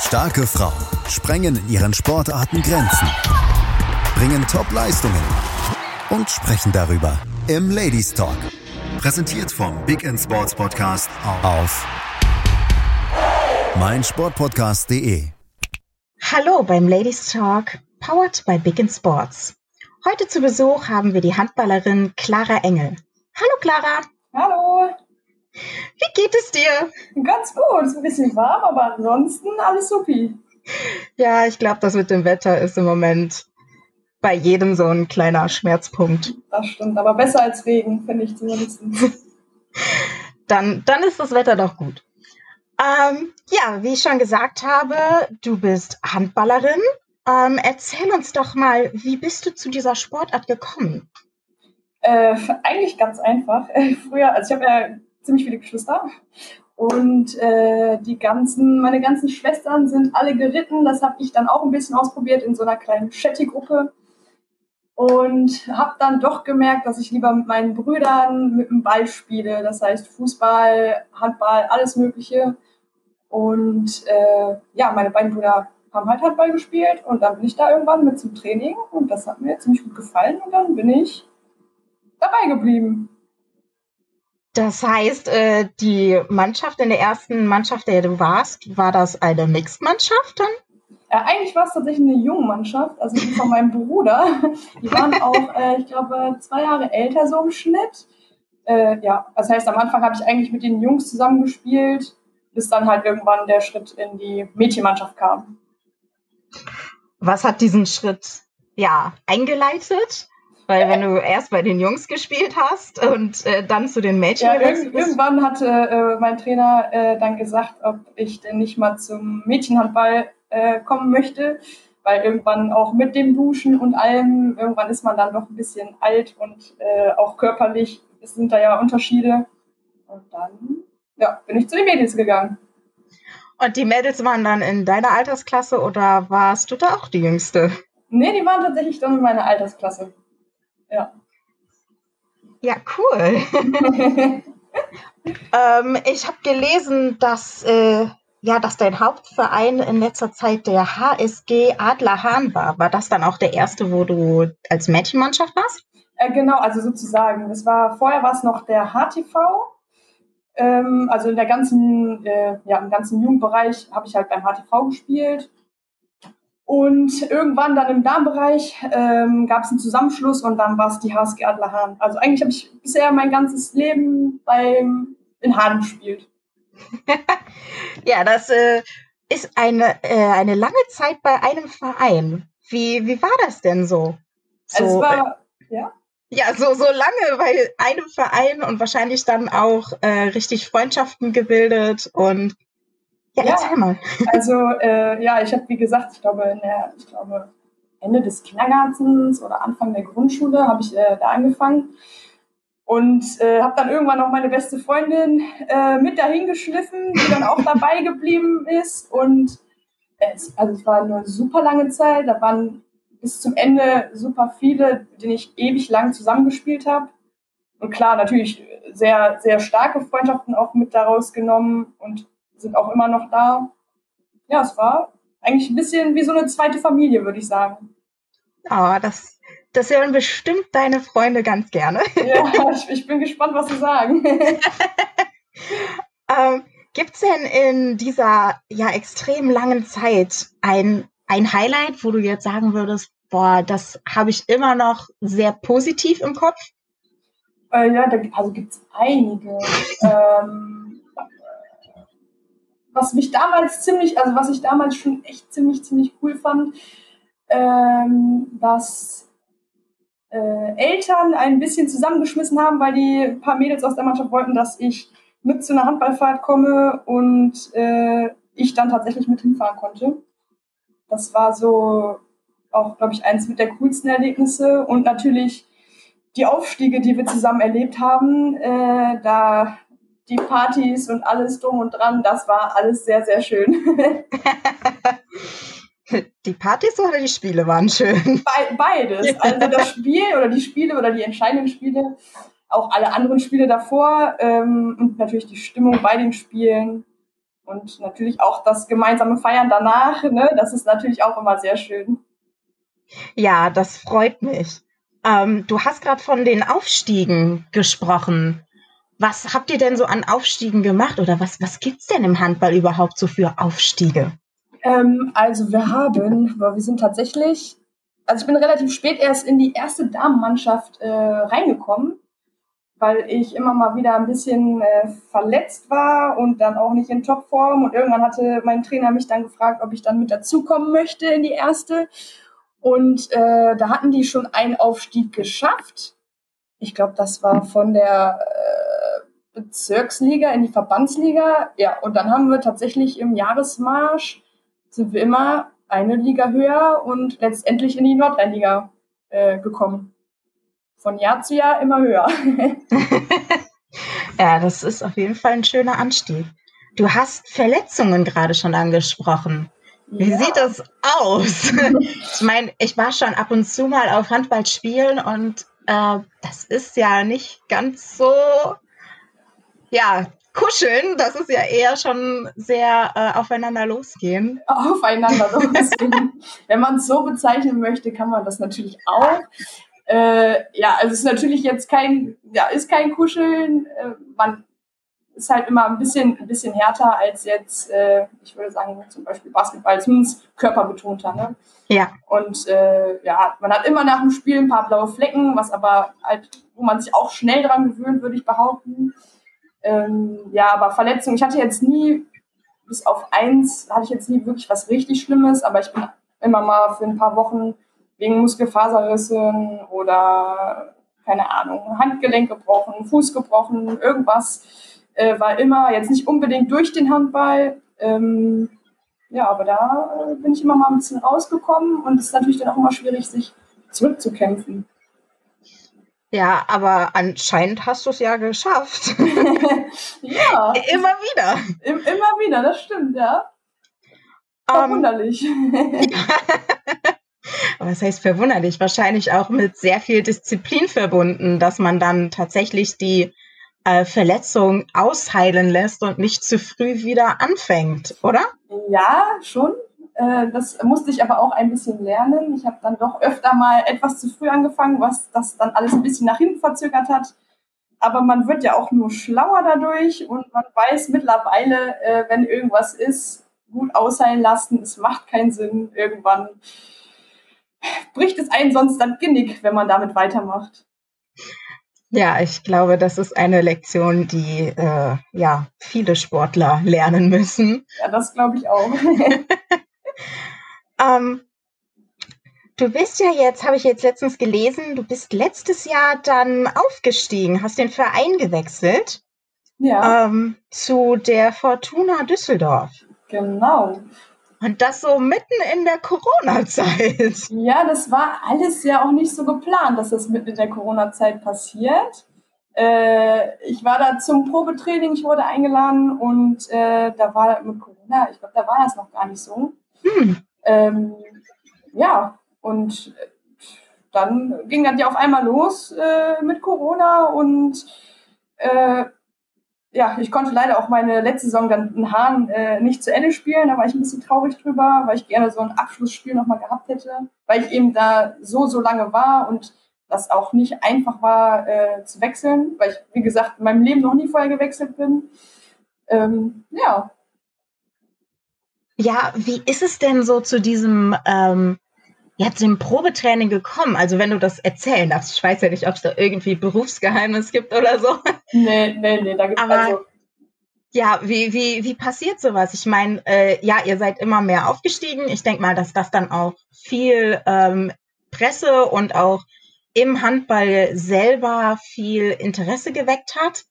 Starke Frauen sprengen in ihren Sportarten Grenzen, bringen Top-Leistungen und sprechen darüber im Ladies Talk. Präsentiert vom Big End Sports Podcast auf meinsportpodcast.de. Hallo beim Ladies Talk, powered by Big End Sports. Heute zu Besuch haben wir die Handballerin Clara Engel. Hallo Clara. Hallo. Wie geht es dir? Ganz gut, ist ein bisschen warm, aber ansonsten alles supi. Ja, ich glaube, das mit dem Wetter ist im Moment bei jedem so ein kleiner Schmerzpunkt. Das stimmt, aber besser als Regen, finde ich zumindest. dann, dann ist das Wetter doch gut. Ähm, ja, wie ich schon gesagt habe, du bist Handballerin. Ähm, erzähl uns doch mal, wie bist du zu dieser Sportart gekommen? Äh, eigentlich ganz einfach. Früher, also ich habe ja ziemlich viele Geschwister. Und äh, die ganzen, meine ganzen Schwestern sind alle geritten. Das habe ich dann auch ein bisschen ausprobiert in so einer kleinen Shetty-Gruppe. Und habe dann doch gemerkt, dass ich lieber mit meinen Brüdern mit dem Ball spiele. Das heißt Fußball, Handball, alles Mögliche. Und äh, ja, meine beiden Brüder haben halt Handball gespielt und dann bin ich da irgendwann mit zum Training und das hat mir ziemlich gut gefallen und dann bin ich dabei geblieben. Das heißt, äh, die Mannschaft in der ersten Mannschaft, der du warst, war das eine Mixed-Mannschaft dann? Ja, eigentlich war es tatsächlich eine junge Mannschaft, also die von meinem Bruder. Die waren auch, äh, ich glaube, zwei Jahre älter so im Schnitt. Äh, ja, das heißt, am Anfang habe ich eigentlich mit den Jungs zusammengespielt, bis dann halt irgendwann der Schritt in die Mädchenmannschaft kam. Was hat diesen Schritt ja eingeleitet? Weil wenn du erst bei den Jungs gespielt hast und äh, dann zu den Mädchen ja, irg irgendwann hatte äh, mein Trainer äh, dann gesagt, ob ich denn nicht mal zum Mädchenhandball äh, kommen möchte, weil irgendwann auch mit dem Duschen und allem, irgendwann ist man dann doch ein bisschen alt und äh, auch körperlich es sind da ja Unterschiede. Und dann ja, bin ich zu den Mädels gegangen. Und die Mädels waren dann in deiner Altersklasse oder warst du da auch die Jüngste? Nee, die waren tatsächlich dann in meiner Altersklasse. Ja. Ja, cool. ähm, ich habe gelesen, dass, äh, ja, dass dein Hauptverein in letzter Zeit der HSG Adler Hahn war. War das dann auch der erste, wo du als Mädchenmannschaft warst? Äh, genau, also sozusagen. Das war, vorher war es noch der HTV. Ähm, also in der ganzen, äh, ja, im ganzen Jugendbereich habe ich halt beim HTV gespielt. Und irgendwann dann im Darmbereich ähm, gab es einen Zusammenschluss und dann war es die HSG Adlerhahn. Also eigentlich habe ich bisher mein ganzes Leben beim in Hahn gespielt. ja, das äh, ist eine, äh, eine lange Zeit bei einem Verein. Wie, wie war das denn so? so also es war, äh, ja. Ja, so, so lange bei einem Verein und wahrscheinlich dann auch äh, richtig Freundschaften gebildet und ja, ja erzähl mal. Also, äh, ja, ich habe, wie gesagt, ich glaube, in der, ich glaube, Ende des Kindergartens oder Anfang der Grundschule habe ich äh, da angefangen und äh, habe dann irgendwann noch meine beste Freundin äh, mit dahin geschliffen, die dann auch dabei geblieben ist und es, also es war eine super lange Zeit, da waren bis zum Ende super viele, denen ich ewig lang zusammengespielt habe. Und klar, natürlich sehr, sehr starke Freundschaften auch mit daraus genommen und sind auch immer noch da. Ja, es war eigentlich ein bisschen wie so eine zweite Familie, würde ich sagen. Ah, oh, das, das hören bestimmt deine Freunde ganz gerne. Ja, ich, ich bin gespannt, was sie sagen. ähm, Gibt es denn in dieser ja extrem langen Zeit ein, ein Highlight, wo du jetzt sagen würdest, boah, das habe ich immer noch sehr positiv im Kopf? Äh, ja, da, also gibt es einige. ähm, was mich damals ziemlich, also was ich damals schon echt ziemlich, ziemlich cool fand, ähm, dass äh, Eltern ein bisschen zusammengeschmissen haben, weil die paar Mädels aus der Mannschaft wollten, dass ich mit zu einer Handballfahrt komme und äh, ich dann tatsächlich mit hinfahren konnte. Das war so auch, glaube ich, eins mit der coolsten Erlebnisse und natürlich die Aufstiege, die wir zusammen erlebt haben. Äh, da die Partys und alles drum und dran, das war alles sehr, sehr schön. Die Partys oder die Spiele waren schön? Be beides. Also das Spiel oder die Spiele oder die entscheidenden Spiele, auch alle anderen Spiele davor ähm, und natürlich die Stimmung bei den Spielen. Und natürlich auch das gemeinsame Feiern danach, ne, das ist natürlich auch immer sehr schön. Ja, das freut mich. Ähm, du hast gerade von den Aufstiegen gesprochen. Was habt ihr denn so an Aufstiegen gemacht oder was, was es denn im Handball überhaupt so für Aufstiege? Ähm, also wir haben, wir sind tatsächlich, also ich bin relativ spät erst in die erste Damenmannschaft äh, reingekommen, weil ich immer mal wieder ein bisschen äh, verletzt war und dann auch nicht in Topform. Und irgendwann hatte mein Trainer mich dann gefragt, ob ich dann mit dazukommen möchte in die erste. Und äh, da hatten die schon einen Aufstieg geschafft. Ich glaube, das war von der äh, Bezirksliga in die Verbandsliga. Ja, und dann haben wir tatsächlich im Jahresmarsch sind wir immer eine Liga höher und letztendlich in die Nordrhein-Liga äh, gekommen. Von Jahr zu Jahr immer höher. ja, das ist auf jeden Fall ein schöner Anstieg. Du hast Verletzungen gerade schon angesprochen. Wie ja. sieht das aus? ich meine, ich war schon ab und zu mal auf Handballspielen und äh, das ist ja nicht ganz so, ja, kuscheln. Das ist ja eher schon sehr äh, aufeinander losgehen. Aufeinander losgehen. Wenn man es so bezeichnen möchte, kann man das natürlich auch. Äh, ja, also es ist natürlich jetzt kein, ja, ist kein Kuscheln. Äh, man ist halt immer ein bisschen, ein bisschen härter als jetzt, äh, ich würde sagen, zum Beispiel Basketball, zumindest körperbetonter. Ne? Ja. Und äh, ja, man hat immer nach dem Spiel ein paar blaue Flecken, was aber halt, wo man sich auch schnell dran gewöhnt, würde ich behaupten. Ähm, ja, aber Verletzungen, ich hatte jetzt nie, bis auf eins, hatte ich jetzt nie wirklich was richtig Schlimmes, aber ich bin immer mal für ein paar Wochen wegen Muskelfaserrissen oder keine Ahnung, Handgelenk gebrochen, Fuß gebrochen, irgendwas äh, war immer jetzt nicht unbedingt durch den Handball. Ähm, ja, aber da äh, bin ich immer mal ein bisschen rausgekommen und es ist natürlich dann auch immer schwierig, sich zurückzukämpfen. Ja, aber anscheinend hast du es ja geschafft. ja. Immer wieder. Immer wieder, das stimmt, ja. Ähm, Verwunderlich. Um, was heißt verwunderlich? Wahrscheinlich auch mit sehr viel Disziplin verbunden, dass man dann tatsächlich die äh, Verletzung ausheilen lässt und nicht zu früh wieder anfängt, oder? Ja, schon. Äh, das musste ich aber auch ein bisschen lernen. Ich habe dann doch öfter mal etwas zu früh angefangen, was das dann alles ein bisschen nach hinten verzögert hat. Aber man wird ja auch nur schlauer dadurch und man weiß mittlerweile, äh, wenn irgendwas ist, gut ausheilen lassen. Es macht keinen Sinn. Irgendwann bricht es einen sonst dann Genick, wenn man damit weitermacht. Ja, ich glaube, das ist eine Lektion, die äh, ja viele Sportler lernen müssen. Ja, das glaube ich auch. ähm, du bist ja jetzt, habe ich jetzt letztens gelesen, du bist letztes Jahr dann aufgestiegen, hast den Verein gewechselt. Ja. Ähm, zu der Fortuna Düsseldorf. Genau. Und das so mitten in der Corona-Zeit. Ja, das war alles ja auch nicht so geplant, dass das mitten in der Corona-Zeit passiert. Äh, ich war da zum Probetraining, ich wurde eingeladen und äh, da war mit Corona, ich glaube, da war das noch gar nicht so. Hm. Ähm, ja, und dann ging das ja auf einmal los äh, mit Corona und äh, ja, ich konnte leider auch meine letzte Saison dann in Hahn äh, nicht zu Ende spielen. Da war ich ein bisschen traurig drüber, weil ich gerne so ein Abschlussspiel nochmal gehabt hätte, weil ich eben da so, so lange war und das auch nicht einfach war äh, zu wechseln, weil ich, wie gesagt, in meinem Leben noch nie vorher gewechselt bin. Ähm, ja. Ja, wie ist es denn so zu diesem ähm, ja, zu dem Probetraining gekommen? Also wenn du das erzählen darfst. Ich weiß ja nicht, ob es da irgendwie Berufsgeheimnis gibt oder so. Nee, nee, nee, da gibt es also... Ja, wie, wie, wie passiert sowas? Ich meine, äh, ja, ihr seid immer mehr aufgestiegen. Ich denke mal, dass das dann auch viel ähm, Presse und auch im Handball selber viel Interesse geweckt hat.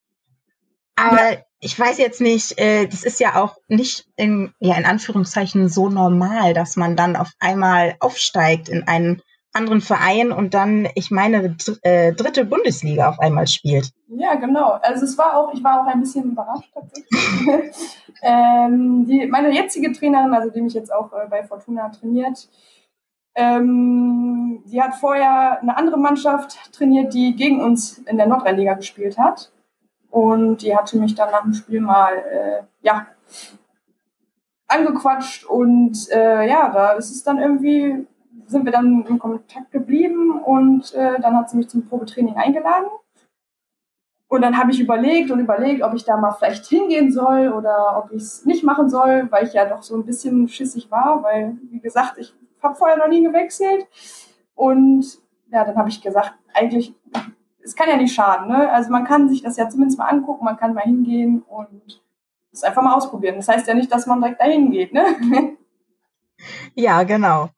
Aber ja. Ich weiß jetzt nicht, äh, das ist ja auch nicht in, ja, in Anführungszeichen so normal, dass man dann auf einmal aufsteigt in einen anderen Verein und dann, ich meine, äh, dritte Bundesliga auf einmal spielt. Ja, genau. Also es war auch, ich war auch ein bisschen überrascht tatsächlich. ähm, die, meine jetzige Trainerin, also die mich jetzt auch äh, bei Fortuna trainiert, ähm, die hat vorher eine andere Mannschaft trainiert, die gegen uns in der Nordrhein-Liga gespielt hat. Und die hatte mich dann nach dem Spiel mal, äh, ja, angequatscht und äh, ja, da ist es dann irgendwie, sind wir dann in Kontakt geblieben und äh, dann hat sie mich zum Probetraining eingeladen. Und dann habe ich überlegt und überlegt, ob ich da mal vielleicht hingehen soll oder ob ich es nicht machen soll, weil ich ja doch so ein bisschen schissig war, weil, wie gesagt, ich habe vorher noch nie gewechselt. Und ja, dann habe ich gesagt, eigentlich, es kann ja nicht schaden. Ne? Also man kann sich das ja zumindest mal angucken, man kann mal hingehen und es einfach mal ausprobieren. Das heißt ja nicht, dass man direkt dahin geht. Ne? Ja, genau.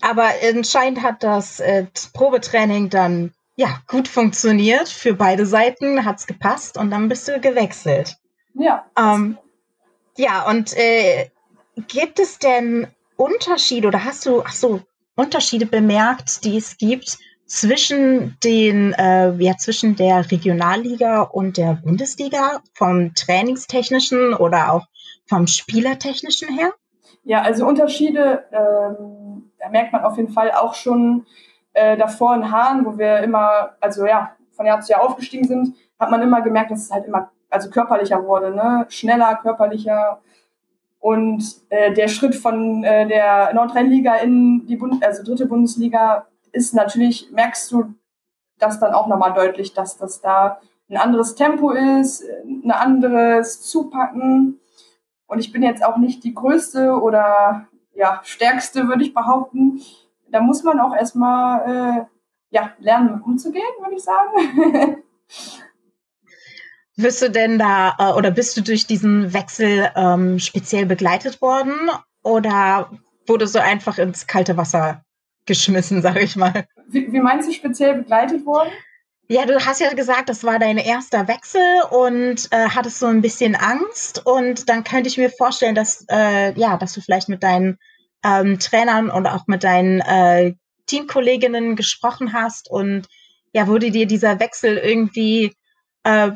Aber anscheinend hat das äh, Probetraining dann ja gut funktioniert. Für beide Seiten hat es gepasst und dann bist du gewechselt. Ja. Ähm, ja, und äh, gibt es denn Unterschiede oder hast du, ach so, Unterschiede bemerkt, die es gibt zwischen den, äh, ja, zwischen der Regionalliga und der Bundesliga vom trainingstechnischen oder auch vom spielertechnischen her? Ja, also Unterschiede, ähm, da merkt man auf jeden Fall auch schon äh, davor in Hahn, wo wir immer, also ja, von Jahr zu Jahr aufgestiegen sind, hat man immer gemerkt, dass es halt immer, also körperlicher wurde, ne? Schneller, körperlicher. Und äh, der Schritt von äh, der Nordrhein-Liga in die Bund also dritte Bundesliga ist natürlich, merkst du das dann auch nochmal deutlich, dass das da ein anderes Tempo ist, ein anderes Zupacken. Und ich bin jetzt auch nicht die größte oder ja, stärkste, würde ich behaupten. Da muss man auch erstmal äh, ja, lernen, umzugehen, würde ich sagen. Wirst du denn da äh, oder bist du durch diesen Wechsel ähm, speziell begleitet worden oder wurdest du einfach ins kalte Wasser geschmissen, sag ich mal? Wie, wie meinst du speziell begleitet worden? Ja, du hast ja gesagt, das war dein erster Wechsel und äh, hattest so ein bisschen Angst. Und dann könnte ich mir vorstellen, dass, äh, ja, dass du vielleicht mit deinen ähm, Trainern und auch mit deinen äh, Teamkolleginnen gesprochen hast und ja, wurde dir dieser Wechsel irgendwie äh,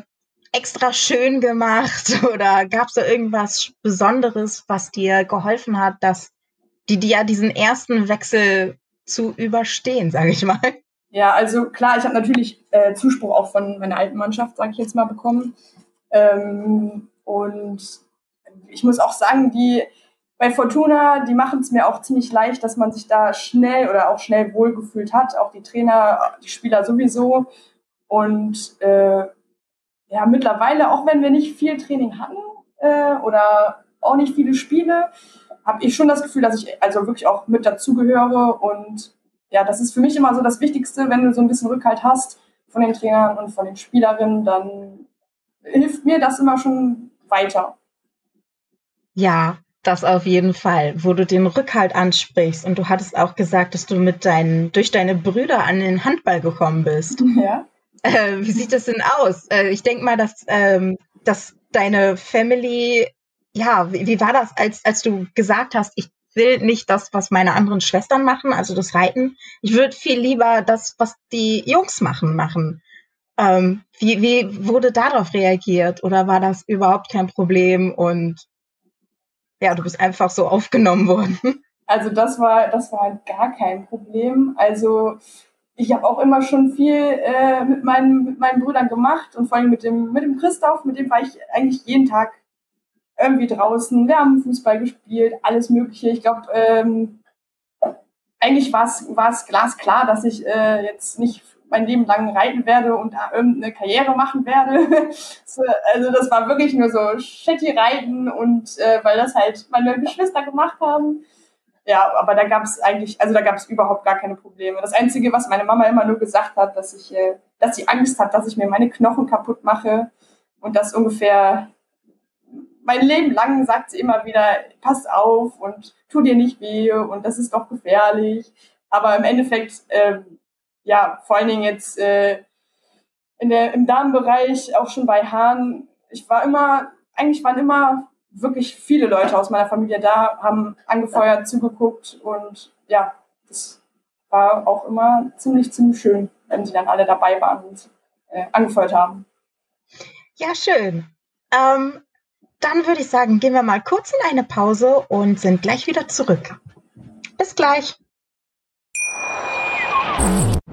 extra schön gemacht oder gab es da irgendwas Besonderes, was dir geholfen hat, dass die dir ja diesen ersten Wechsel zu überstehen, sage ich mal? Ja, also klar, ich habe natürlich äh, Zuspruch auch von meiner alten Mannschaft, sage ich jetzt mal, bekommen. Ähm, und ich muss auch sagen, die bei Fortuna, die machen es mir auch ziemlich leicht, dass man sich da schnell oder auch schnell wohlgefühlt hat. Auch die Trainer, die Spieler sowieso. Und äh, ja, mittlerweile, auch wenn wir nicht viel Training hatten äh, oder auch nicht viele Spiele, habe ich schon das Gefühl, dass ich also wirklich auch mit dazugehöre. Und ja, das ist für mich immer so das Wichtigste, wenn du so ein bisschen Rückhalt hast von den Trainern und von den Spielerinnen, dann hilft mir das immer schon weiter. Ja, das auf jeden Fall, wo du den Rückhalt ansprichst. Und du hattest auch gesagt, dass du mit deinen, durch deine Brüder an den Handball gekommen bist. Ja. Äh, wie sieht das denn aus? Äh, ich denke mal, dass, ähm, dass deine Family, ja, wie, wie war das, als, als du gesagt hast, ich will nicht das, was meine anderen Schwestern machen, also das Reiten. Ich würde viel lieber das, was die Jungs machen, machen. Ähm, wie, wie wurde darauf reagiert? Oder war das überhaupt kein Problem und ja, du bist einfach so aufgenommen worden? Also das war, das war gar kein Problem. Also ich habe auch immer schon viel äh, mit, meinen, mit meinen Brüdern gemacht und vor allem mit dem, mit dem Christoph, mit dem war ich eigentlich jeden Tag irgendwie draußen. Wir haben Fußball gespielt, alles Mögliche. Ich glaube, ähm, eigentlich war es glasklar, dass ich äh, jetzt nicht mein Leben lang reiten werde und irgendeine Karriere machen werde. so, also das war wirklich nur so shitty reiten und äh, weil das halt meine Geschwister gemacht haben ja, aber da gab es eigentlich, also da gab es überhaupt gar keine Probleme. Das Einzige, was meine Mama immer nur gesagt hat, dass ich, äh, dass sie Angst hat, dass ich mir meine Knochen kaputt mache und das ungefähr mein Leben lang sagt sie immer wieder, pass auf und tu dir nicht weh und das ist doch gefährlich. Aber im Endeffekt, äh, ja, vor allen Dingen jetzt äh, in der, im Darmbereich, auch schon bei Haaren, ich war immer, eigentlich waren immer wirklich viele Leute aus meiner Familie da, haben angefeuert, zugeguckt und ja, das war auch immer ziemlich, ziemlich schön, wenn sie dann alle dabei waren und äh, angefeuert haben. Ja, schön. Ähm, dann würde ich sagen, gehen wir mal kurz in eine Pause und sind gleich wieder zurück. Bis gleich.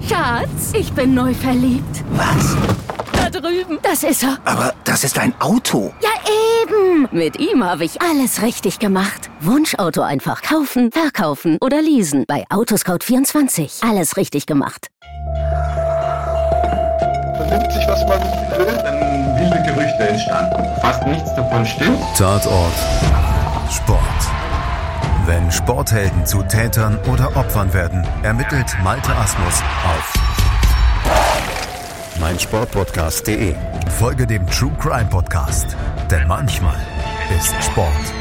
Schatz, ich bin neu verliebt. Was? Da drüben. Das ist er. Aber das ist ein Auto. Ja, eben. Mit ihm habe ich alles richtig gemacht. Wunschauto einfach kaufen, verkaufen oder leasen. Bei Autoscout24. Alles richtig gemacht. Vernimmt sich, was man Gerüchte entstanden. Fast nichts davon stimmt. Tatort. Sport. Wenn Sporthelden zu Tätern oder Opfern werden, ermittelt Malte Asmus auf meinsportpodcast.de. Folge dem True Crime Podcast, denn manchmal ist Sport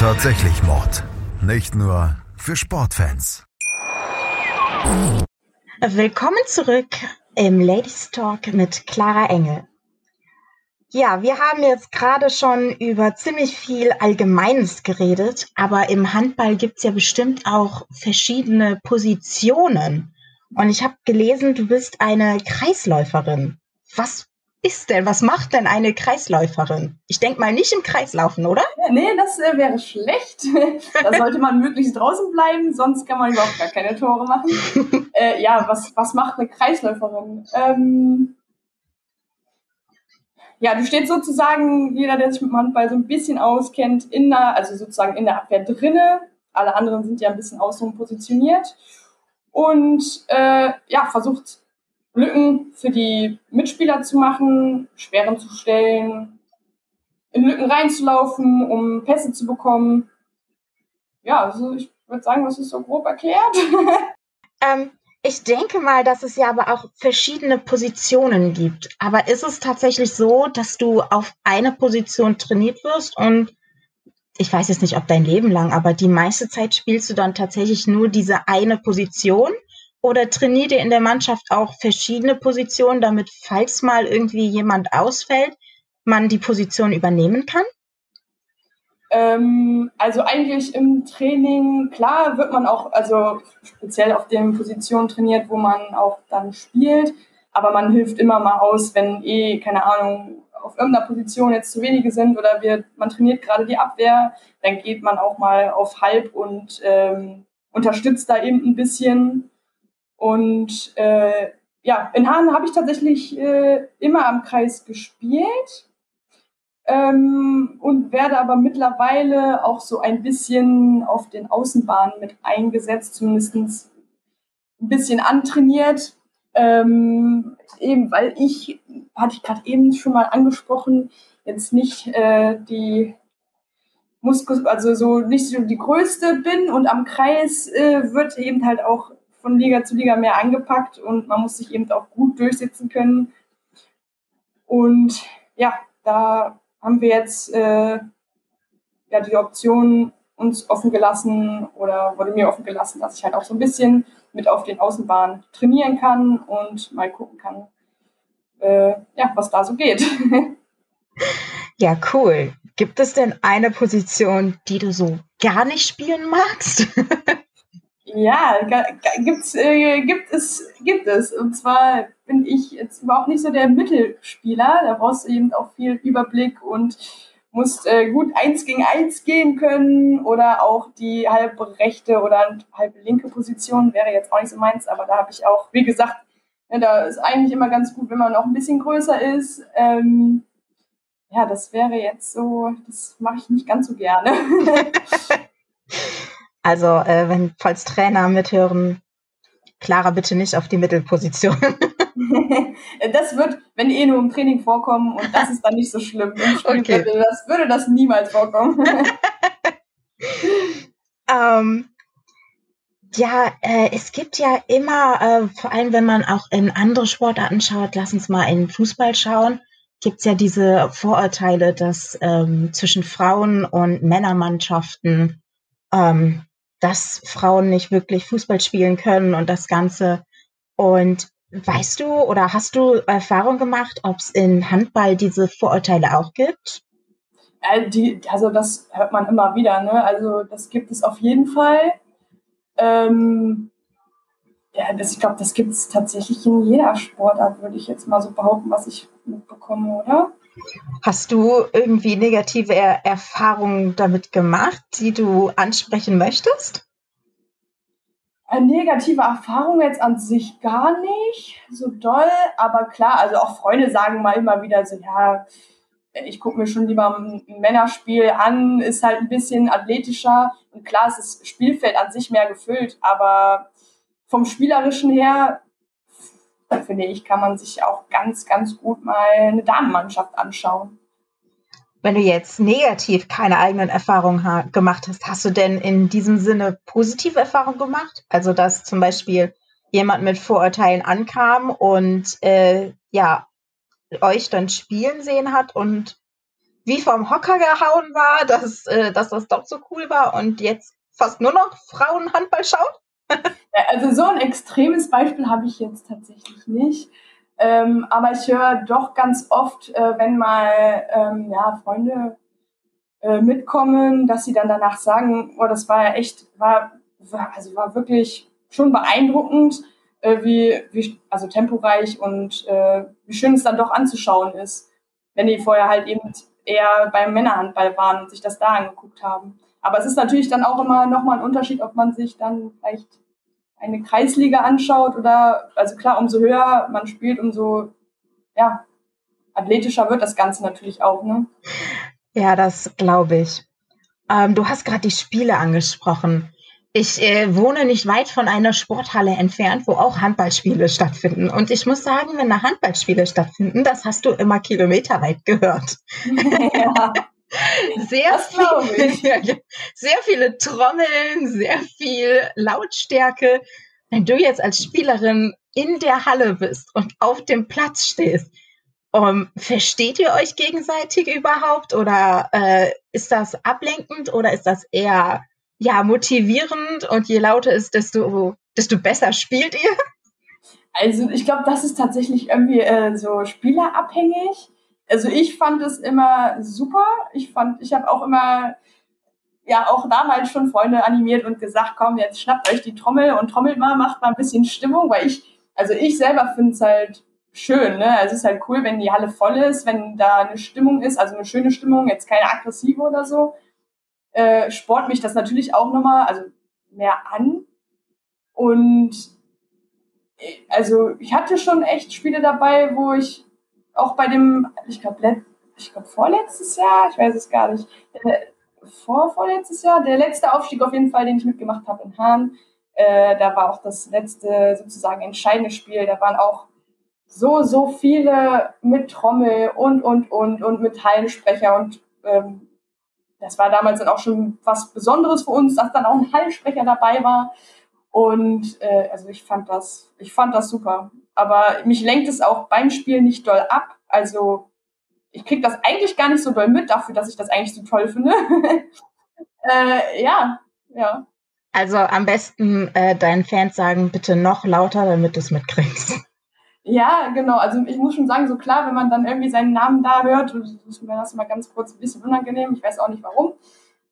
tatsächlich Mord. Nicht nur für Sportfans. Willkommen zurück im Ladies Talk mit Clara Engel. Ja, wir haben jetzt gerade schon über ziemlich viel Allgemeines geredet, aber im Handball gibt's ja bestimmt auch verschiedene Positionen. Und ich habe gelesen, du bist eine Kreisläuferin. Was ist denn, was macht denn eine Kreisläuferin? Ich denke mal nicht im Kreis laufen, oder? Ja, nee, das äh, wäre schlecht. da sollte man möglichst draußen bleiben, sonst kann man überhaupt gar keine Tore machen. äh, ja, was, was macht eine Kreisläuferin? Ähm, ja, du stehst sozusagen, jeder, der sich mit dem Handball so ein bisschen auskennt, in der, also sozusagen in der Abwehr drinne. Alle anderen sind ja ein bisschen außen positioniert. Und äh, ja, versucht Lücken für die Mitspieler zu machen, Sperren zu stellen, in Lücken reinzulaufen, um Pässe zu bekommen. Ja, also ich würde sagen, das ist so grob erklärt. ähm, ich denke mal, dass es ja aber auch verschiedene Positionen gibt. Aber ist es tatsächlich so, dass du auf eine Position trainiert wirst und ich weiß jetzt nicht, ob dein Leben lang, aber die meiste Zeit spielst du dann tatsächlich nur diese eine Position? Oder trainiert ihr in der Mannschaft auch verschiedene Positionen, damit, falls mal irgendwie jemand ausfällt, man die Position übernehmen kann? Ähm, also eigentlich im Training, klar wird man auch, also speziell auf den Positionen trainiert, wo man auch dann spielt, aber man hilft immer mal aus, wenn eh, keine Ahnung, auf irgendeiner Position jetzt zu wenige sind oder wir, man trainiert gerade die Abwehr, dann geht man auch mal auf Halb und ähm, unterstützt da eben ein bisschen. Und äh, ja, in Hahn habe ich tatsächlich äh, immer am Kreis gespielt ähm, und werde aber mittlerweile auch so ein bisschen auf den Außenbahnen mit eingesetzt, zumindest ein bisschen antrainiert. Ähm, eben weil ich, hatte ich gerade eben schon mal angesprochen, jetzt nicht äh, die Muskus, also so nicht so die größte bin und am Kreis äh, wird eben halt auch von Liga zu Liga mehr angepackt und man muss sich eben auch gut durchsetzen können. Und ja, da haben wir jetzt äh, ja die Option uns offen gelassen oder wurde mir offen gelassen, dass ich halt auch so ein bisschen mit auf den Außenbahnen trainieren kann und mal gucken kann, äh, ja, was da so geht. ja, cool. Gibt es denn eine Position, die du so gar nicht spielen magst? ja, gibt's, äh, gibt es, gibt es. Und zwar bin ich jetzt überhaupt nicht so der Mittelspieler. Da brauchst du eben auch viel Überblick und musst äh, gut eins gegen eins gehen können oder auch die halbe rechte oder halbe linke Position wäre jetzt auch nicht so meins, aber da habe ich auch, wie gesagt, ja, da ist eigentlich immer ganz gut, wenn man auch ein bisschen größer ist. Ähm, ja, das wäre jetzt so, das mache ich nicht ganz so gerne. also, äh, wenn falls Trainer mithören, Clara bitte nicht auf die Mittelposition. das wird, wenn eh nur im Training vorkommen und das ist dann nicht so schlimm. Im okay. würde, das, würde das niemals vorkommen. ähm, ja, äh, es gibt ja immer, äh, vor allem wenn man auch in andere Sportarten schaut, lass uns mal in Fußball schauen, gibt es ja diese Vorurteile, dass ähm, zwischen Frauen und Männermannschaften, ähm, dass Frauen nicht wirklich Fußball spielen können und das Ganze. Und Weißt du oder hast du Erfahrung gemacht, ob es in Handball diese Vorurteile auch gibt? Äh, die, also das hört man immer wieder, ne? Also das gibt es auf jeden Fall. Ähm, ja, das, ich glaube, das gibt es tatsächlich in jeder Sportart, würde ich jetzt mal so behaupten, was ich mitbekomme, oder? Hast du irgendwie negative er Erfahrungen damit gemacht, die du ansprechen möchtest? Eine negative Erfahrung jetzt an sich gar nicht so doll, aber klar, also auch Freunde sagen mal immer wieder so, ja, ich gucke mir schon lieber ein Männerspiel an, ist halt ein bisschen athletischer und klar ist das Spielfeld an sich mehr gefüllt, aber vom Spielerischen her, finde ich, kann man sich auch ganz, ganz gut mal eine Damenmannschaft anschauen. Wenn du jetzt negativ keine eigenen Erfahrungen ha gemacht hast, hast du denn in diesem Sinne positive Erfahrungen gemacht? Also, dass zum Beispiel jemand mit Vorurteilen ankam und äh, ja, euch dann spielen sehen hat und wie vom Hocker gehauen war, dass, äh, dass das doch so cool war und jetzt fast nur noch Frauenhandball schaut? also so ein extremes Beispiel habe ich jetzt tatsächlich nicht. Ähm, aber ich höre doch ganz oft, äh, wenn mal ähm, ja, Freunde äh, mitkommen, dass sie dann danach sagen, oh, das war ja echt, war, war also war wirklich schon beeindruckend, äh, wie, wie, also temporeich und äh, wie schön es dann doch anzuschauen ist, wenn die vorher halt eben eher beim Männerhandball waren und sich das da angeguckt haben. Aber es ist natürlich dann auch immer nochmal ein Unterschied, ob man sich dann vielleicht eine Kreisliga anschaut oder, also klar, umso höher man spielt, umso, ja, athletischer wird das Ganze natürlich auch, ne? Ja, das glaube ich. Ähm, du hast gerade die Spiele angesprochen. Ich äh, wohne nicht weit von einer Sporthalle entfernt, wo auch Handballspiele stattfinden. Und ich muss sagen, wenn da Handballspiele stattfinden, das hast du immer kilometerweit gehört. Ja. Sehr, viel, sehr viele Trommeln, sehr viel Lautstärke. Wenn du jetzt als Spielerin in der Halle bist und auf dem Platz stehst, um, versteht ihr euch gegenseitig überhaupt oder äh, ist das ablenkend oder ist das eher ja motivierend und je lauter ist, desto desto besser spielt ihr? Also ich glaube, das ist tatsächlich irgendwie äh, so spielerabhängig also ich fand es immer super. Ich fand, ich habe auch immer ja auch damals schon Freunde animiert und gesagt, komm, jetzt schnappt euch die Trommel und trommelt mal, macht mal ein bisschen Stimmung, weil ich, also ich selber finde es halt schön, ne? Also es ist halt cool, wenn die Halle voll ist, wenn da eine Stimmung ist, also eine schöne Stimmung, jetzt keine aggressive oder so. Äh, sport mich das natürlich auch nochmal, also mehr an. Und äh, also ich hatte schon echt Spiele dabei, wo ich auch bei dem, ich glaube, ich glaube vorletztes Jahr, ich weiß es gar nicht, äh, vor vorletztes Jahr, der letzte Aufstieg auf jeden Fall, den ich mitgemacht habe in Hahn, äh, da war auch das letzte sozusagen entscheidende Spiel. Da waren auch so, so viele mit Trommel und, und, und, und mit Hallensprecher und ähm, das war damals dann auch schon was Besonderes für uns, dass dann auch ein Hallensprecher dabei war. Und äh, also ich fand das, ich fand das super aber mich lenkt es auch beim Spiel nicht doll ab. Also ich kriege das eigentlich gar nicht so doll mit dafür, dass ich das eigentlich so toll finde. äh, ja, ja. Also am besten äh, deinen Fans sagen, bitte noch lauter, damit du es mitkriegst. Ja, genau. Also ich muss schon sagen, so klar, wenn man dann irgendwie seinen Namen da hört, ist mir das immer ganz kurz ein bisschen unangenehm. Ich weiß auch nicht warum.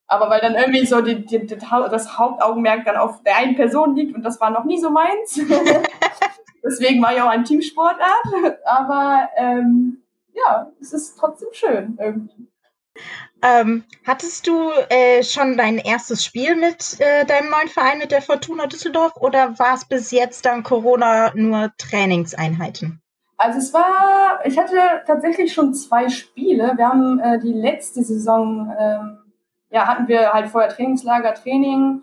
Aber weil dann irgendwie so die, die, das Hauptaugenmerk dann auf der einen Person liegt und das war noch nie so meins. Deswegen war ja auch ein Teamsportart. Aber ähm, ja, es ist trotzdem schön irgendwie. Ähm, hattest du äh, schon dein erstes Spiel mit äh, deinem neuen Verein, mit der Fortuna Düsseldorf, oder war es bis jetzt dann Corona nur Trainingseinheiten? Also es war, ich hatte tatsächlich schon zwei Spiele. Wir haben äh, die letzte Saison, ähm, ja, hatten wir halt vorher Trainingslager, Training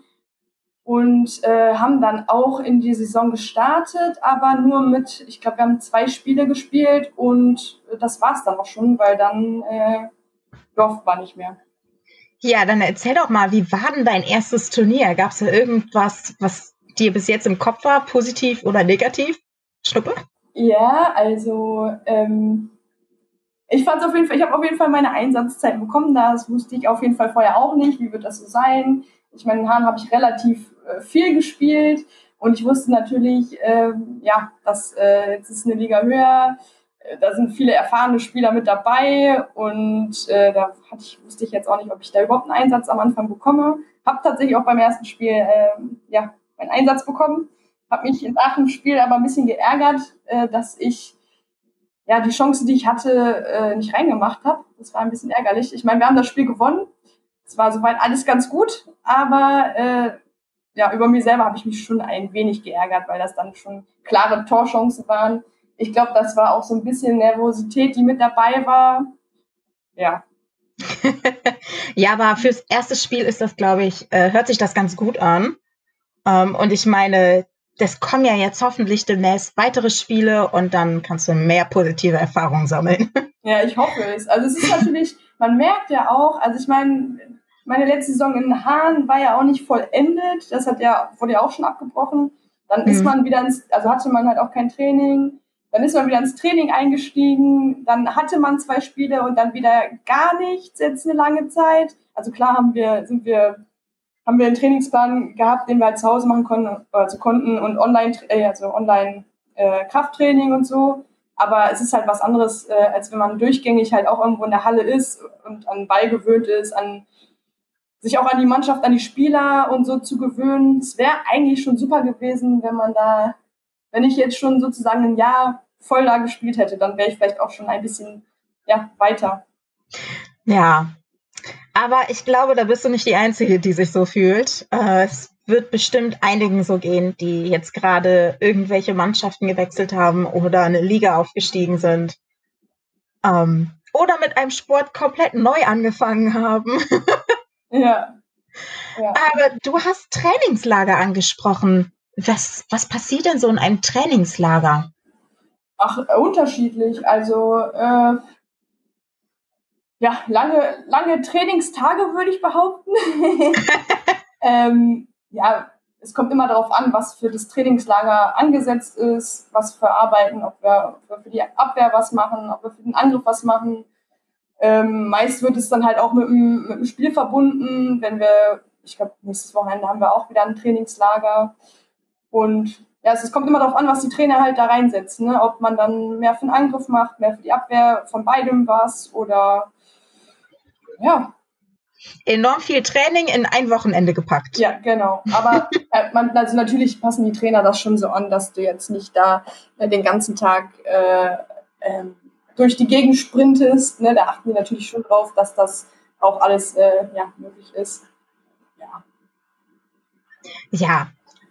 und äh, haben dann auch in die Saison gestartet, aber nur mit, ich glaube, wir haben zwei Spiele gespielt und das war's dann auch schon, weil dann äh, Dorf war nicht mehr. Ja, dann erzähl doch mal, wie war denn dein erstes Turnier? Gab es da irgendwas, was dir bis jetzt im Kopf war, positiv oder negativ? Schnuppe? Ja, also ähm, ich fand auf jeden Fall, ich habe auf jeden Fall meine Einsatzzeit bekommen. Das wusste ich auf jeden Fall vorher auch nicht. Wie wird das so sein? Ich meine, in Hahn habe ich relativ äh, viel gespielt und ich wusste natürlich, äh, ja, dass äh, jetzt ist eine Liga höher, äh, da sind viele erfahrene Spieler mit dabei und äh, da hatte ich, wusste ich jetzt auch nicht, ob ich da überhaupt einen Einsatz am Anfang bekomme. Habe tatsächlich auch beim ersten Spiel äh, ja, einen Einsatz bekommen. Habe mich nach dem Spiel aber ein bisschen geärgert, äh, dass ich ja die Chance, die ich hatte, äh, nicht reingemacht habe. Das war ein bisschen ärgerlich. Ich meine, wir haben das Spiel gewonnen. Es war soweit alles ganz gut, aber äh, ja, über mir selber habe ich mich schon ein wenig geärgert, weil das dann schon klare Torchancen waren. Ich glaube, das war auch so ein bisschen Nervosität, die mit dabei war. Ja. ja, aber fürs erste Spiel ist das, glaube ich, äh, hört sich das ganz gut an. Ähm, und ich meine, das kommen ja jetzt hoffentlich demnächst weitere Spiele und dann kannst du mehr positive Erfahrungen sammeln. Ja, ich hoffe es. Also es ist natürlich, man merkt ja auch, also ich meine, meine letzte Saison in Hahn war ja auch nicht vollendet. Das hat ja, wurde ja auch schon abgebrochen. Dann mhm. ist man wieder ins, also hatte man halt auch kein Training. Dann ist man wieder ins Training eingestiegen. Dann hatte man zwei Spiele und dann wieder gar nichts jetzt eine lange Zeit. Also klar haben wir, sind wir haben wir einen Trainingsplan gehabt, den wir halt zu Hause machen konnten, also konnten und online, äh, also online äh, Krafttraining und so. Aber es ist halt was anderes, äh, als wenn man durchgängig halt auch irgendwo in der Halle ist und an Ball gewöhnt ist, an sich auch an die Mannschaft, an die Spieler und so zu gewöhnen. Es wäre eigentlich schon super gewesen, wenn man da, wenn ich jetzt schon sozusagen ein Jahr voll da gespielt hätte, dann wäre ich vielleicht auch schon ein bisschen ja, weiter. Ja, aber ich glaube, da bist du nicht die Einzige, die sich so fühlt. Äh, es wird bestimmt einigen so gehen, die jetzt gerade irgendwelche Mannschaften gewechselt haben oder eine Liga aufgestiegen sind. Ähm, oder mit einem Sport komplett neu angefangen haben. ja. ja. Aber du hast Trainingslager angesprochen. Was, was passiert denn so in einem Trainingslager? Ach, unterschiedlich. Also äh, ja, lange, lange Trainingstage, würde ich behaupten. ähm, ja, es kommt immer darauf an, was für das Trainingslager angesetzt ist, was für Arbeiten, ob wir, ob wir für die Abwehr was machen, ob wir für den Angriff was machen. Ähm, meist wird es dann halt auch mit dem, mit dem Spiel verbunden, wenn wir, ich glaube, nächstes Wochenende haben wir auch wieder ein Trainingslager. Und ja, es, es kommt immer darauf an, was die Trainer halt da reinsetzen. Ne? Ob man dann mehr für den Angriff macht, mehr für die Abwehr, von beidem was oder ja. Enorm viel Training in ein Wochenende gepackt. Ja, genau. Aber äh, man, also natürlich passen die Trainer das schon so an, dass du jetzt nicht da äh, den ganzen Tag äh, ähm, durch die Gegend sprintest. Ne? Da achten die natürlich schon drauf, dass das auch alles äh, ja, möglich ist. Ja. Ja,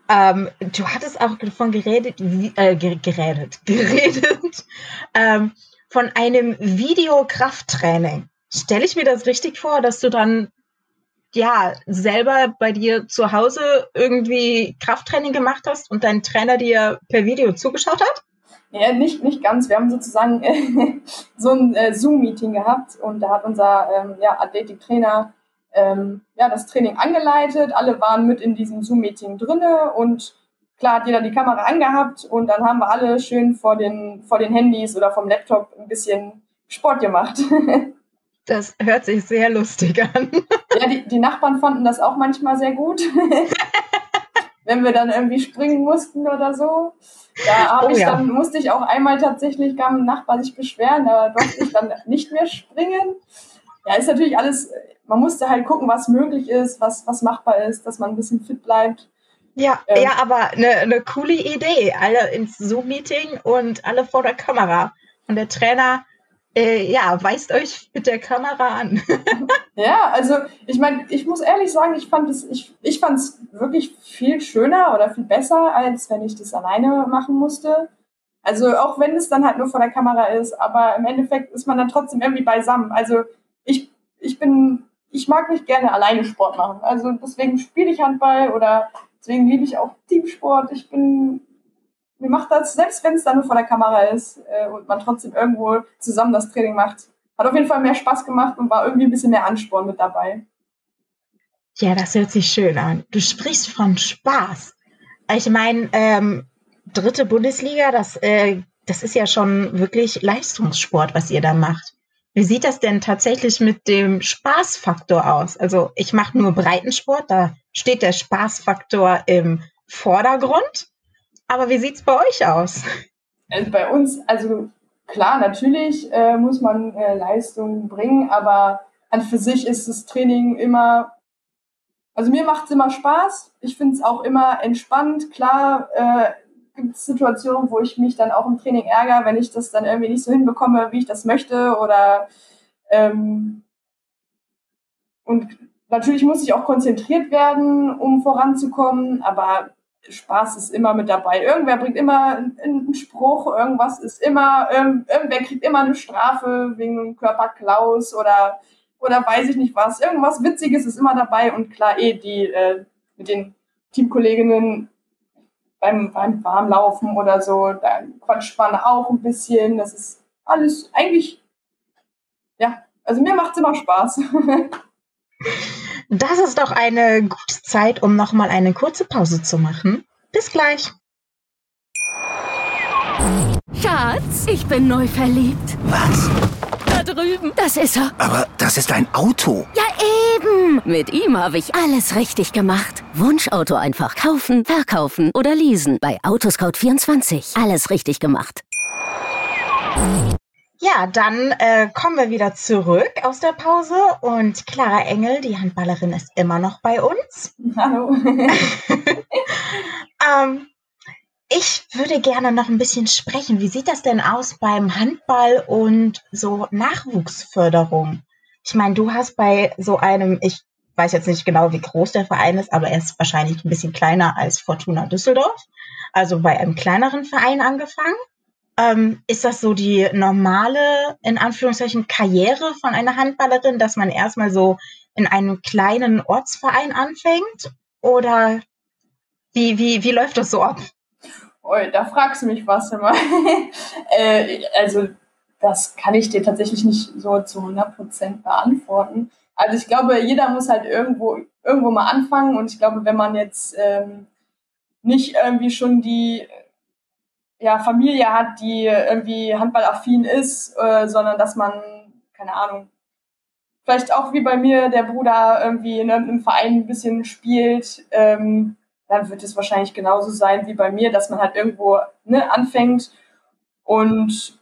ähm, du hattest auch davon geredet, äh, geredet, geredet, ähm, von einem Videokrafttraining. Stelle ich mir das richtig vor, dass du dann ja selber bei dir zu Hause irgendwie Krafttraining gemacht hast und dein Trainer dir per Video zugeschaut hat? Ja, nicht, nicht ganz. Wir haben sozusagen äh, so ein äh, Zoom-Meeting gehabt und da hat unser ähm, ja, Athletiktrainer ähm, ja, das Training angeleitet. Alle waren mit in diesem Zoom-Meeting drinne und klar hat jeder die Kamera angehabt und dann haben wir alle schön vor den, vor den Handys oder vom Laptop ein bisschen Sport gemacht. Das hört sich sehr lustig an. Ja, die, die Nachbarn fanden das auch manchmal sehr gut. Wenn wir dann irgendwie springen mussten oder so. Da oh, ich ja. dann, musste ich auch einmal tatsächlich, kam ein Nachbar sich beschweren, da durfte ich dann nicht mehr springen. Ja, ist natürlich alles, man musste halt gucken, was möglich ist, was, was machbar ist, dass man ein bisschen fit bleibt. Ja, ähm, ja, aber eine, eine coole Idee. Alle ins Zoom-Meeting und alle vor der Kamera. Und der Trainer äh, ja, weist euch mit der Kamera an. ja, also ich meine, ich muss ehrlich sagen, ich fand es, ich, ich wirklich viel schöner oder viel besser, als wenn ich das alleine machen musste. Also auch wenn es dann halt nur vor der Kamera ist, aber im Endeffekt ist man dann trotzdem irgendwie beisammen. Also ich, ich bin, ich mag nicht gerne alleine Sport machen. Also deswegen spiele ich Handball oder deswegen liebe ich auch Teamsport. Ich bin mir macht das, selbst wenn es dann nur vor der Kamera ist äh, und man trotzdem irgendwo zusammen das Training macht, hat auf jeden Fall mehr Spaß gemacht und war irgendwie ein bisschen mehr Ansporn mit dabei. Ja, das hört sich schön an. Du sprichst von Spaß. Ich meine, ähm, dritte Bundesliga, das, äh, das ist ja schon wirklich Leistungssport, was ihr da macht. Wie sieht das denn tatsächlich mit dem Spaßfaktor aus? Also ich mache nur Breitensport, da steht der Spaßfaktor im Vordergrund. Aber wie sieht es bei euch aus? Also bei uns, also klar, natürlich äh, muss man äh, Leistung bringen, aber an für sich ist das Training immer, also mir macht es immer Spaß. Ich finde es auch immer entspannt. Klar äh, gibt es Situationen, wo ich mich dann auch im Training ärgere, wenn ich das dann irgendwie nicht so hinbekomme, wie ich das möchte oder ähm, und natürlich muss ich auch konzentriert werden, um voranzukommen, aber Spaß ist immer mit dabei. Irgendwer bringt immer einen Spruch, irgendwas ist immer, irgendwer kriegt immer eine Strafe wegen einem Körperklaus oder, oder weiß ich nicht was. Irgendwas Witziges ist immer dabei und klar, eh, die äh, mit den Teamkolleginnen beim, beim Warmlaufen oder so, da quatscht man auch ein bisschen. Das ist alles eigentlich, ja, also mir macht es immer Spaß. Das ist doch eine gute Zeit, um nochmal eine kurze Pause zu machen. Bis gleich. Schatz, ich bin neu verliebt. Was? Da drüben. Das ist er. Aber das ist ein Auto. Ja, eben. Mit ihm habe ich alles richtig gemacht. Wunschauto einfach kaufen, verkaufen oder leasen. Bei Autoscout24. Alles richtig gemacht. Ja, dann äh, kommen wir wieder zurück aus der Pause und Clara Engel, die Handballerin, ist immer noch bei uns. Hallo. ähm, ich würde gerne noch ein bisschen sprechen. Wie sieht das denn aus beim Handball und so Nachwuchsförderung? Ich meine, du hast bei so einem, ich weiß jetzt nicht genau, wie groß der Verein ist, aber er ist wahrscheinlich ein bisschen kleiner als Fortuna Düsseldorf. Also bei einem kleineren Verein angefangen. Ähm, ist das so die normale, in Anführungszeichen, Karriere von einer Handballerin, dass man erstmal so in einem kleinen Ortsverein anfängt? Oder wie, wie, wie läuft das so ab? Oh, da fragst du mich was immer. äh, also, das kann ich dir tatsächlich nicht so zu 100% beantworten. Also, ich glaube, jeder muss halt irgendwo, irgendwo mal anfangen. Und ich glaube, wenn man jetzt ähm, nicht irgendwie schon die ja, Familie hat, die irgendwie handballaffin ist, äh, sondern dass man, keine Ahnung, vielleicht auch wie bei mir der Bruder irgendwie in einem Verein ein bisschen spielt, ähm, dann wird es wahrscheinlich genauso sein wie bei mir, dass man halt irgendwo ne, anfängt und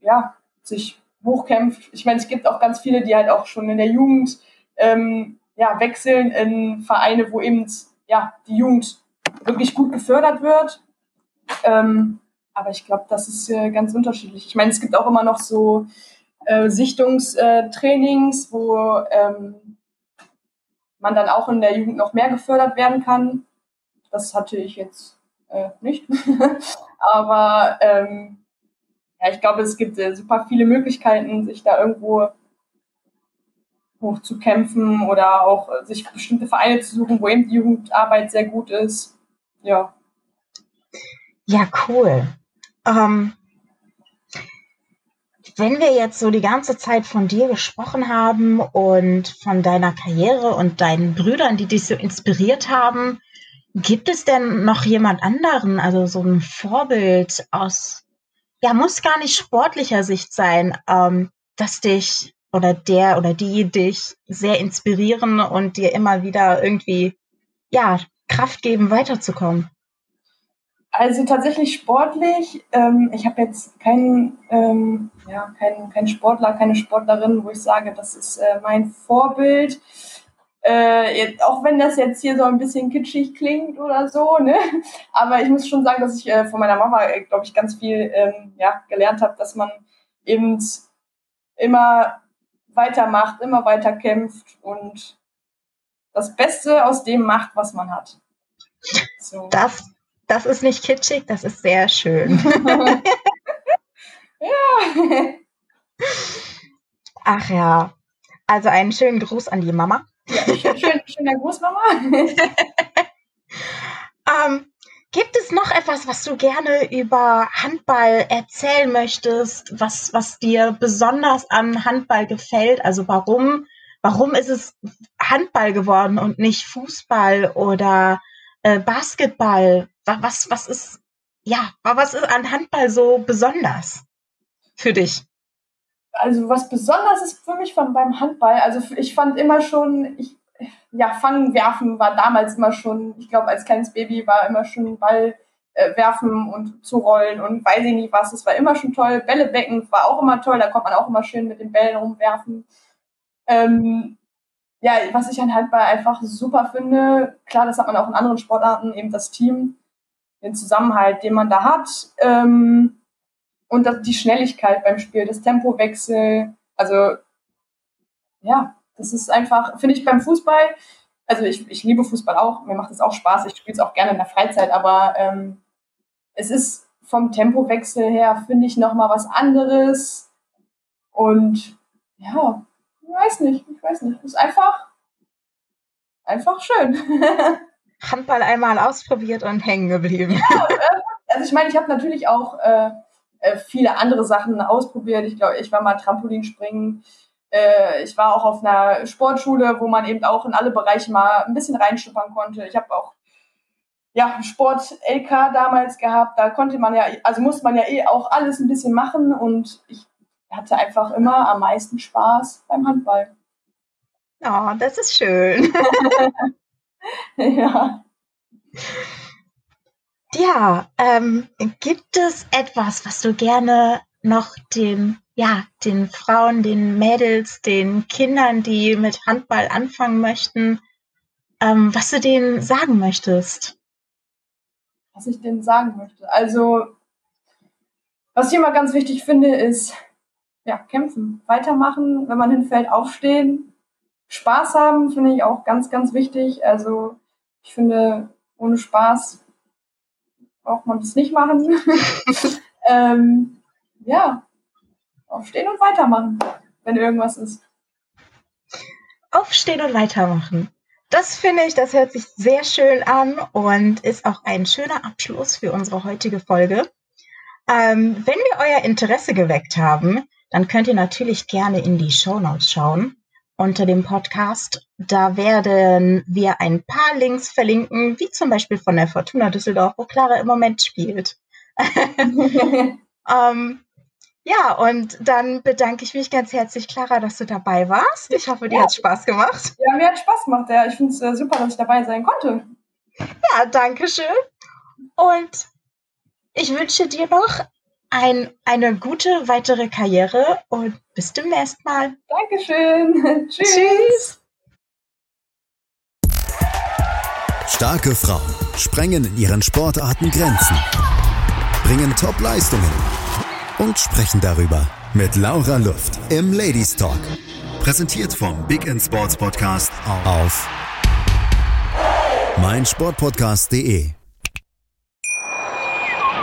ja, sich hochkämpft. Ich meine, es gibt auch ganz viele, die halt auch schon in der Jugend ähm, ja, wechseln in Vereine, wo eben ja, die Jugend wirklich gut gefördert wird. Ähm, aber ich glaube, das ist äh, ganz unterschiedlich. Ich meine, es gibt auch immer noch so äh, Sichtungstrainings, wo ähm, man dann auch in der Jugend noch mehr gefördert werden kann. Das hatte ich jetzt äh, nicht. Aber ähm, ja, ich glaube, es gibt äh, super viele Möglichkeiten, sich da irgendwo hochzukämpfen oder auch äh, sich bestimmte Vereine zu suchen, wo eben die Jugendarbeit sehr gut ist. Ja. Ja, cool. Ähm, wenn wir jetzt so die ganze Zeit von dir gesprochen haben und von deiner Karriere und deinen Brüdern, die dich so inspiriert haben, gibt es denn noch jemand anderen, also so ein Vorbild aus, ja, muss gar nicht sportlicher Sicht sein, ähm, dass dich oder der oder die dich sehr inspirieren und dir immer wieder irgendwie, ja, Kraft geben, weiterzukommen? Also tatsächlich sportlich. Ähm, ich habe jetzt keinen, ähm, ja, keinen, keinen Sportler, keine Sportlerin, wo ich sage, das ist äh, mein Vorbild. Äh, jetzt, auch wenn das jetzt hier so ein bisschen kitschig klingt oder so, ne? Aber ich muss schon sagen, dass ich äh, von meiner Mama, äh, glaube ich, ganz viel ähm, ja, gelernt habe, dass man eben immer weitermacht, immer weiter kämpft und das Beste aus dem macht, was man hat. So. Das das ist nicht kitschig, das ist sehr schön. ja. Ach ja. Also einen schönen Gruß an die Mama. Ja, schön, schöner Gruß, Mama. ähm, gibt es noch etwas, was du gerne über Handball erzählen möchtest, was, was dir besonders an Handball gefällt? Also warum, warum ist es Handball geworden und nicht Fußball oder äh, Basketball? Was, was ist, ja, was ist an Handball so besonders für dich? Also was besonders ist für mich von, beim Handball, also ich fand immer schon, ich, ja, Fangen, Werfen war damals immer schon, ich glaube, als kleines Baby war immer schon Ball äh, werfen und zu rollen und weiß ich nicht was, es war immer schon toll. Bälle becken war auch immer toll, da konnte man auch immer schön mit den Bällen rumwerfen. Ähm, ja, was ich an Handball einfach super finde, klar, das hat man auch in anderen Sportarten, eben das Team, den Zusammenhalt, den man da hat ähm, und das, die Schnelligkeit beim Spiel, das Tempowechsel, also ja, Das ist einfach, finde ich beim Fußball, also ich, ich liebe Fußball auch, mir macht es auch Spaß, ich spiele es auch gerne in der Freizeit, aber ähm, es ist vom Tempowechsel her, finde ich, nochmal was anderes. Und ja, ich weiß nicht, ich weiß nicht. Es ist einfach, einfach schön. Handball einmal ausprobiert und hängen geblieben. Ja, also ich meine, ich habe natürlich auch äh, äh, viele andere Sachen ausprobiert. Ich glaube, ich war mal Trampolinspringen. Äh, ich war auch auf einer Sportschule, wo man eben auch in alle Bereiche mal ein bisschen reinschnuppern konnte. Ich habe auch ja, Sport-LK damals gehabt. Da konnte man ja, also musste man ja eh auch alles ein bisschen machen und ich hatte einfach immer am meisten Spaß beim Handball. Oh, das ist schön. ja. Ja, ähm, gibt es etwas, was du gerne noch den, ja, den Frauen, den Mädels, den Kindern, die mit Handball anfangen möchten, ähm, was du denen sagen möchtest? Was ich denen sagen möchte. Also, was ich immer ganz wichtig finde, ist, ja, kämpfen, weitermachen, wenn man hinfällt, aufstehen, Spaß haben, finde ich auch ganz, ganz wichtig. Also, ich finde, ohne Spaß braucht man das nicht machen. ähm, ja, aufstehen und weitermachen, wenn irgendwas ist. Aufstehen und weitermachen. Das finde ich, das hört sich sehr schön an und ist auch ein schöner Abschluss für unsere heutige Folge. Ähm, wenn wir euer Interesse geweckt haben, dann könnt ihr natürlich gerne in die Show Notes schauen unter dem Podcast. Da werden wir ein paar Links verlinken, wie zum Beispiel von der Fortuna Düsseldorf, wo Clara im Moment spielt. ähm, ja, und dann bedanke ich mich ganz herzlich, Clara, dass du dabei warst. Ich hoffe, dir ja. hat Spaß gemacht. Ja, mir hat Spaß gemacht. Ja. Ich finde es äh, super, dass ich dabei sein konnte. Ja, danke schön. Und ich wünsche dir noch ein, eine gute weitere Karriere und bis demnächst mal. Dankeschön. Tschüss. Tschüss. Starke Frauen sprengen in ihren Sportarten Grenzen, bringen Top-Leistungen und sprechen darüber mit Laura Luft im Ladies Talk. Präsentiert vom Big in Sports Podcast auf meinsportpodcast.de.